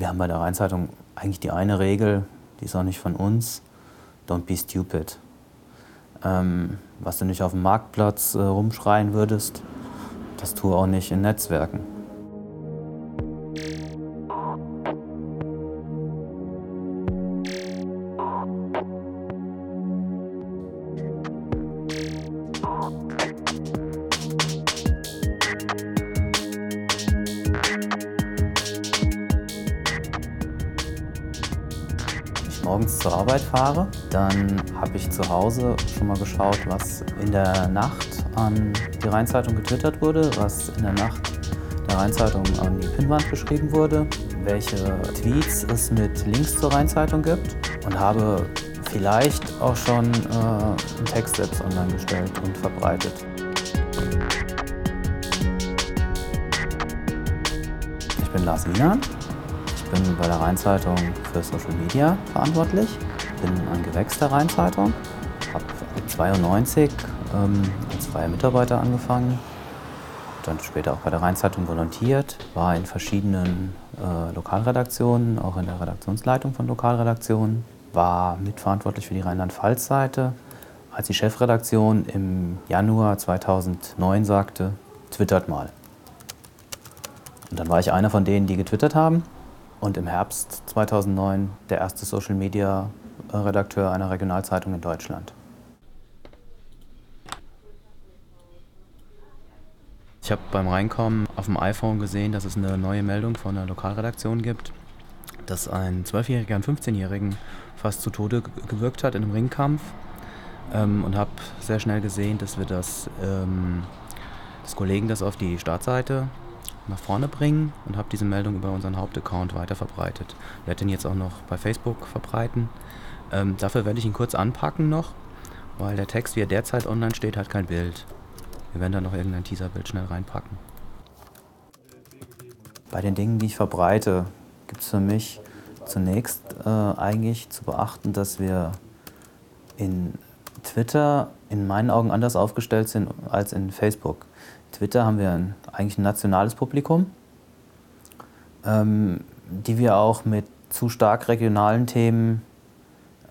Wir haben bei der Rheinzeitung eigentlich die eine Regel, die ist auch nicht von uns, don't be stupid. Ähm, was du nicht auf dem Marktplatz äh, rumschreien würdest, das tue auch nicht in Netzwerken. Morgens zur Arbeit fahre, dann habe ich zu Hause schon mal geschaut, was in der Nacht an die Rheinzeitung getwittert wurde, was in der Nacht der Rheinzeitung an die Pinnwand geschrieben wurde, welche Tweets es mit Links zur Rheinzeitung gibt und habe vielleicht auch schon äh, einen Text selbst online gestellt und verbreitet. Ich bin Lars Wiener, bin bei der Rheinzeitung für Social Media verantwortlich, bin ein Gewächs der Rheinzeitung, habe 92 ähm, als freier Mitarbeiter angefangen, dann später auch bei der Rheinzeitung volontiert, war in verschiedenen äh, Lokalredaktionen, auch in der Redaktionsleitung von Lokalredaktionen, war mitverantwortlich für die Rheinland-Pfalz-Seite. Als die Chefredaktion im Januar 2009 sagte, twittert mal. Und dann war ich einer von denen, die getwittert haben und im Herbst 2009 der erste Social Media Redakteur einer Regionalzeitung in Deutschland. Ich habe beim Reinkommen auf dem iPhone gesehen, dass es eine neue Meldung von einer Lokalredaktion gibt, dass ein 12-Jähriger einen 15-Jährigen fast zu Tode gewirkt hat in einem Ringkampf ähm, und habe sehr schnell gesehen, dass wir das, ähm, dass Kollegen das auf die Startseite nach vorne bringen und habe diese Meldung über unseren Hauptaccount weiter verbreitet. Ich werde den jetzt auch noch bei Facebook verbreiten. Ähm, dafür werde ich ihn kurz anpacken noch, weil der Text, wie er derzeit online steht, hat kein Bild. Wir werden da noch irgendein Teaserbild schnell reinpacken. Bei den Dingen, die ich verbreite, gibt es für mich zunächst äh, eigentlich zu beachten, dass wir in Twitter in meinen Augen anders aufgestellt sind als in Facebook. Twitter haben wir ein, eigentlich ein nationales Publikum, ähm, die wir auch mit zu stark regionalen Themen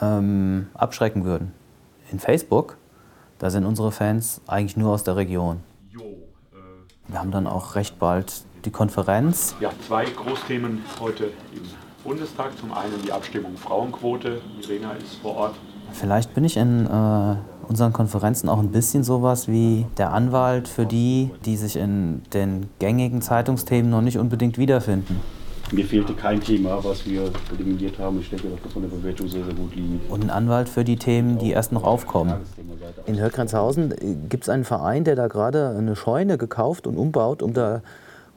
ähm, abschrecken würden. In Facebook, da sind unsere Fans eigentlich nur aus der Region. Wir haben dann auch recht bald die Konferenz. Ja, zwei Großthemen heute im Bundestag. Zum einen die Abstimmung Frauenquote. Irena ist vor Ort. Vielleicht bin ich in äh, unseren Konferenzen auch ein bisschen sowas wie der Anwalt für die, die sich in den gängigen Zeitungsthemen noch nicht unbedingt wiederfinden. Mir fehlte kein Thema, was wir eliminiert haben. Ich denke, dass wir von der Bewertung sehr, sehr gut liegen. Und ein Anwalt für die Themen, die erst noch aufkommen. In Hörgrenzhausen äh, gibt es einen Verein, der da gerade eine Scheune gekauft und umbaut, um da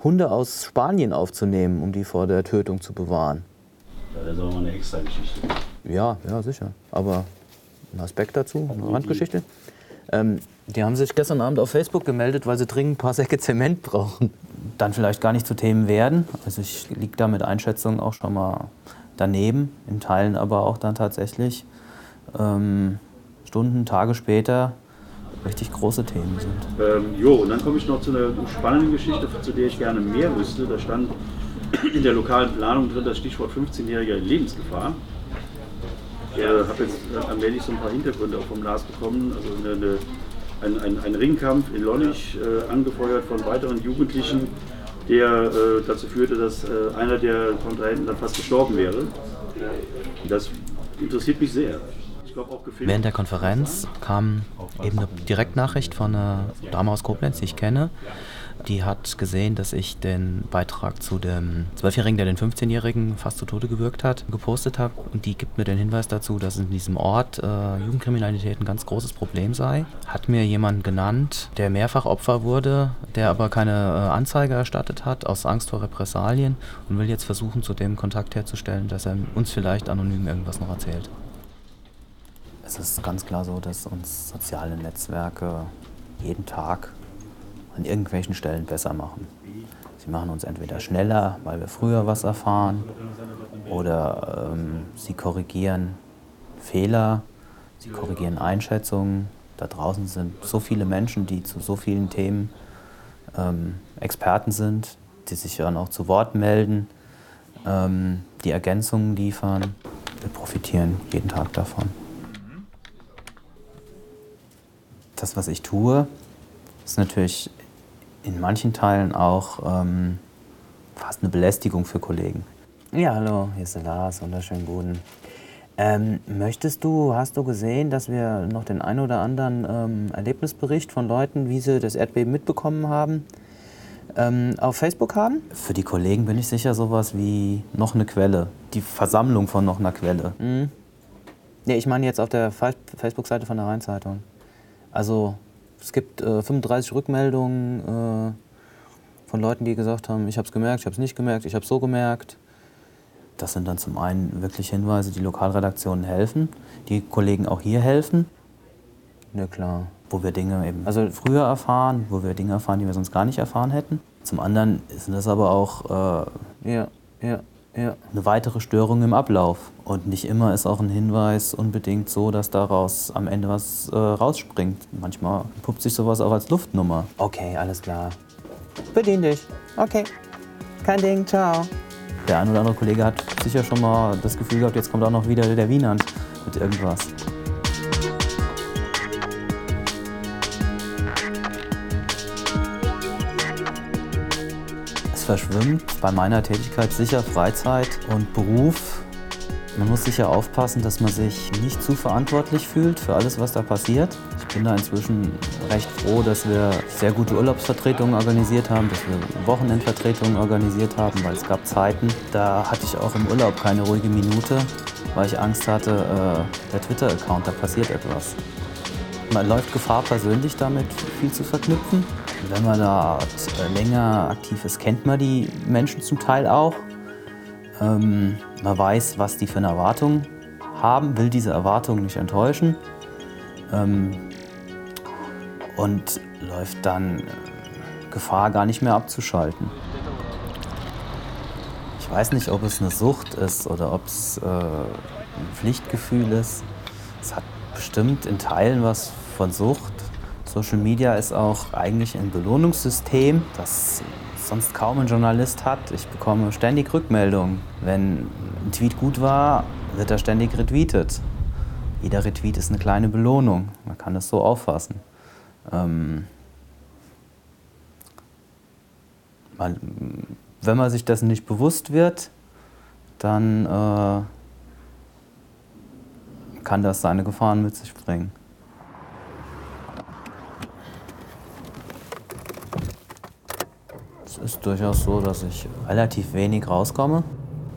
Hunde aus Spanien aufzunehmen, um die vor der Tötung zu bewahren. das ist auch mal eine extra Geschichte. Ja, ja, sicher. Aber ein Aspekt dazu, eine Randgeschichte. Ähm, die haben sich gestern Abend auf Facebook gemeldet, weil sie dringend ein paar Säcke Zement brauchen. Dann vielleicht gar nicht zu Themen werden. Also ich liege da mit Einschätzungen auch schon mal daneben, in Teilen aber auch dann tatsächlich ähm, Stunden, Tage später richtig große Themen sind. Ähm, jo, und dann komme ich noch zu einer spannenden Geschichte, zu der ich gerne mehr wüsste. Da stand in der lokalen Planung drin das Stichwort 15-jähriger Lebensgefahr. Ich äh, habe jetzt allmählich so ein paar Hintergründe auch vom Lars bekommen. Also eine, eine, ein, ein, ein, Ringkampf in Lonnig, äh, angefeuert von weiteren Jugendlichen, der äh, dazu führte, dass äh, einer der Kontrahenten dann fast gestorben wäre. Das interessiert mich sehr. Während der Konferenz kam eben eine Direktnachricht von einer Dame aus Koblenz, die ich kenne, die hat gesehen, dass ich den Beitrag zu dem Zwölfjährigen, der den 15-Jährigen fast zu Tode gewürgt hat, gepostet habe. Und die gibt mir den Hinweis dazu, dass in diesem Ort äh, Jugendkriminalität ein ganz großes Problem sei. Hat mir jemanden genannt, der mehrfach Opfer wurde, der aber keine äh, Anzeige erstattet hat, aus Angst vor Repressalien und will jetzt versuchen, zu dem Kontakt herzustellen, dass er uns vielleicht anonym irgendwas noch erzählt. Es ist ganz klar so, dass uns soziale Netzwerke jeden Tag an irgendwelchen Stellen besser machen. Sie machen uns entweder schneller, weil wir früher was erfahren, oder ähm, sie korrigieren Fehler, sie korrigieren Einschätzungen. Da draußen sind so viele Menschen, die zu so vielen Themen ähm, Experten sind, die sich dann auch zu Wort melden. ähm, die Ergänzungen liefern. Wir profitieren jeden Tag davon. Das, was ich tue, ist natürlich in manchen Teilen auch ähm, fast eine Belästigung für Kollegen. Ja, hallo, hier ist der Lars, wunderschönen guten. Ähm, möchtest du, hast du gesehen, dass wir noch den ein oder anderen ähm, Erlebnisbericht von Leuten, wie sie das Erdbeben mitbekommen haben, ähm, auf Facebook haben? Für die Kollegen bin ich sicher sowas wie noch eine Quelle. Die Versammlung von noch einer Quelle. Mhm. Ja, ich meine jetzt auf der Facebook-Seite von der Rheinzeitung. Also es gibt äh, 35 Rückmeldungen äh, von Leuten, die gesagt haben, ich habe es gemerkt, ich habe es nicht gemerkt, ich habe es so gemerkt. Das sind dann zum einen wirklich Hinweise, die Lokalredaktionen helfen, die Kollegen auch hier helfen. Ja klar. Wo wir Dinge eben also früher erfahren, wo wir Dinge erfahren, die wir sonst gar nicht erfahren hätten. Zum anderen sind das aber auch äh, ja, ja, ja. eine weitere Störung im Ablauf. Und nicht immer ist auch ein Hinweis unbedingt so, dass daraus am Ende was äh, rausspringt. Manchmal puppt sich sowas auch als Luftnummer. Okay, alles klar. Bedien dich. Okay. Kein Ding, ciao. Der ein oder andere Kollege hat sicher schon mal das Gefühl gehabt, jetzt kommt auch noch wieder der Wienand mit irgendwas. Verschwimmt bei meiner Tätigkeit sicher Freizeit und Beruf. Man muss sicher aufpassen, dass man sich nicht zu verantwortlich fühlt für alles, was da passiert. Ich bin da inzwischen recht froh, dass wir sehr gute Urlaubsvertretungen organisiert haben, dass wir Wochenendvertretungen organisiert haben, weil es gab Zeiten, da hatte ich auch im Urlaub keine ruhige Minute, weil ich Angst hatte, äh, der Twitter-Account, da passiert etwas. Man läuft Gefahr, persönlich damit viel zu verknüpfen. Wenn man da länger aktiv ist, kennt man die Menschen zum Teil auch. Ähm, man weiß, was die für eine Erwartung haben, will diese Erwartungen nicht enttäuschen. Ähm, und läuft dann äh, Gefahr, gar nicht mehr abzuschalten. Ich weiß nicht, ob es eine Sucht ist oder ob es äh, ein Pflichtgefühl ist. Es hat bestimmt in Teilen was von Sucht. Social Media ist auch eigentlich ein Belohnungssystem, das sonst kaum ein Journalist hat. Ich bekomme ständig Rückmeldungen. Wenn ein Tweet gut war, wird er ständig retweetet. Jeder Retweet ist eine kleine Belohnung. Man kann es so auffassen. Ähm, wenn man sich dessen nicht bewusst wird, dann äh, kann das seine Gefahren mit sich bringen. Es ist durchaus so, dass ich relativ wenig rauskomme.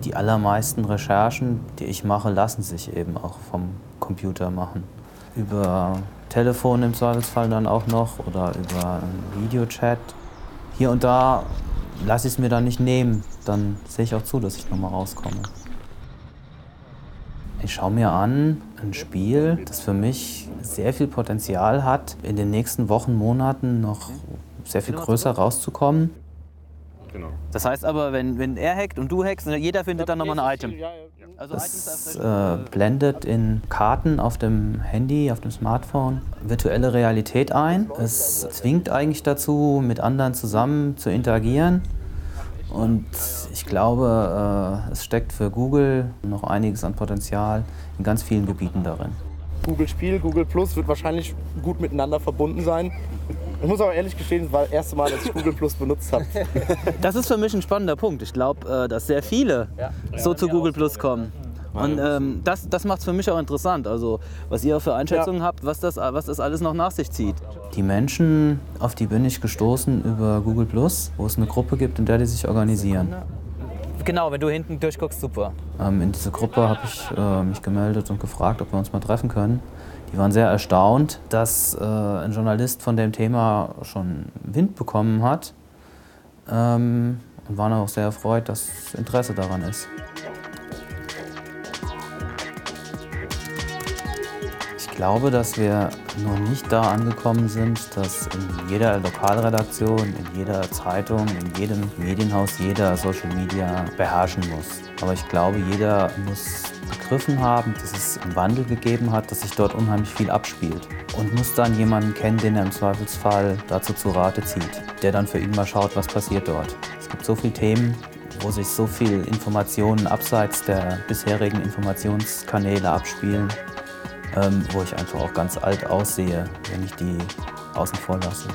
Die allermeisten Recherchen, die ich mache, lassen sich eben auch vom Computer machen. Über Telefon im Zweifelsfall dann auch noch oder über Videochat. Hier und da lasse ich es mir dann nicht nehmen. Dann sehe ich auch zu, dass ich nochmal rauskomme. Ich schaue mir an ein Spiel, das für mich sehr viel Potenzial hat, in den nächsten Wochen, Monaten noch sehr viel größer rauszukommen. Genau. Das heißt aber, wenn, wenn er hackt und du hackst, jeder findet dann nochmal ein Item. Also es äh, blendet in Karten auf dem Handy, auf dem Smartphone virtuelle Realität ein. Es zwingt eigentlich dazu, mit anderen zusammen zu interagieren. Und ich glaube, äh, es steckt für Google noch einiges an Potenzial in ganz vielen Gebieten darin. Google Spiel, Google Plus wird wahrscheinlich gut miteinander verbunden sein. Ich muss aber ehrlich gestehen, das war das erste Mal, dass ich Google Plus benutzt habe. Das ist für mich ein spannender Punkt. Ich glaube, äh, dass sehr viele ja. so zu Google Plus kommen. Und ähm, das, das macht es für mich auch interessant. Also, was ihr für Einschätzungen ja. habt, was das, was das alles noch nach sich zieht. Die Menschen, auf die bin ich gestoßen über Google Plus, wo es eine Gruppe gibt, in der die sich organisieren. Genau, wenn du hinten durchguckst, super. Ähm, in diese Gruppe habe ich äh, mich gemeldet und gefragt, ob wir uns mal treffen können. Die waren sehr erstaunt, dass äh, ein Journalist von dem Thema schon Wind bekommen hat ähm, und waren auch sehr erfreut, dass Interesse daran ist. Glaube, dass wir noch nicht da angekommen sind, dass in jeder Lokalredaktion, in jeder Zeitung, in jedem Medienhaus jeder Social Media beherrschen muss. Aber ich glaube, jeder muss begriffen haben, dass es einen Wandel gegeben hat, dass sich dort unheimlich viel abspielt. Und muss dann jemanden kennen, den er im Zweifelsfall dazu zu Rate zieht, der dann für ihn mal schaut, was passiert dort. Es gibt so viele Themen, wo sich so viel Informationen abseits der bisherigen Informationskanäle abspielen, ähm, wo ich einfach auch ganz alt aussehe, wenn ich die außen vor lasse.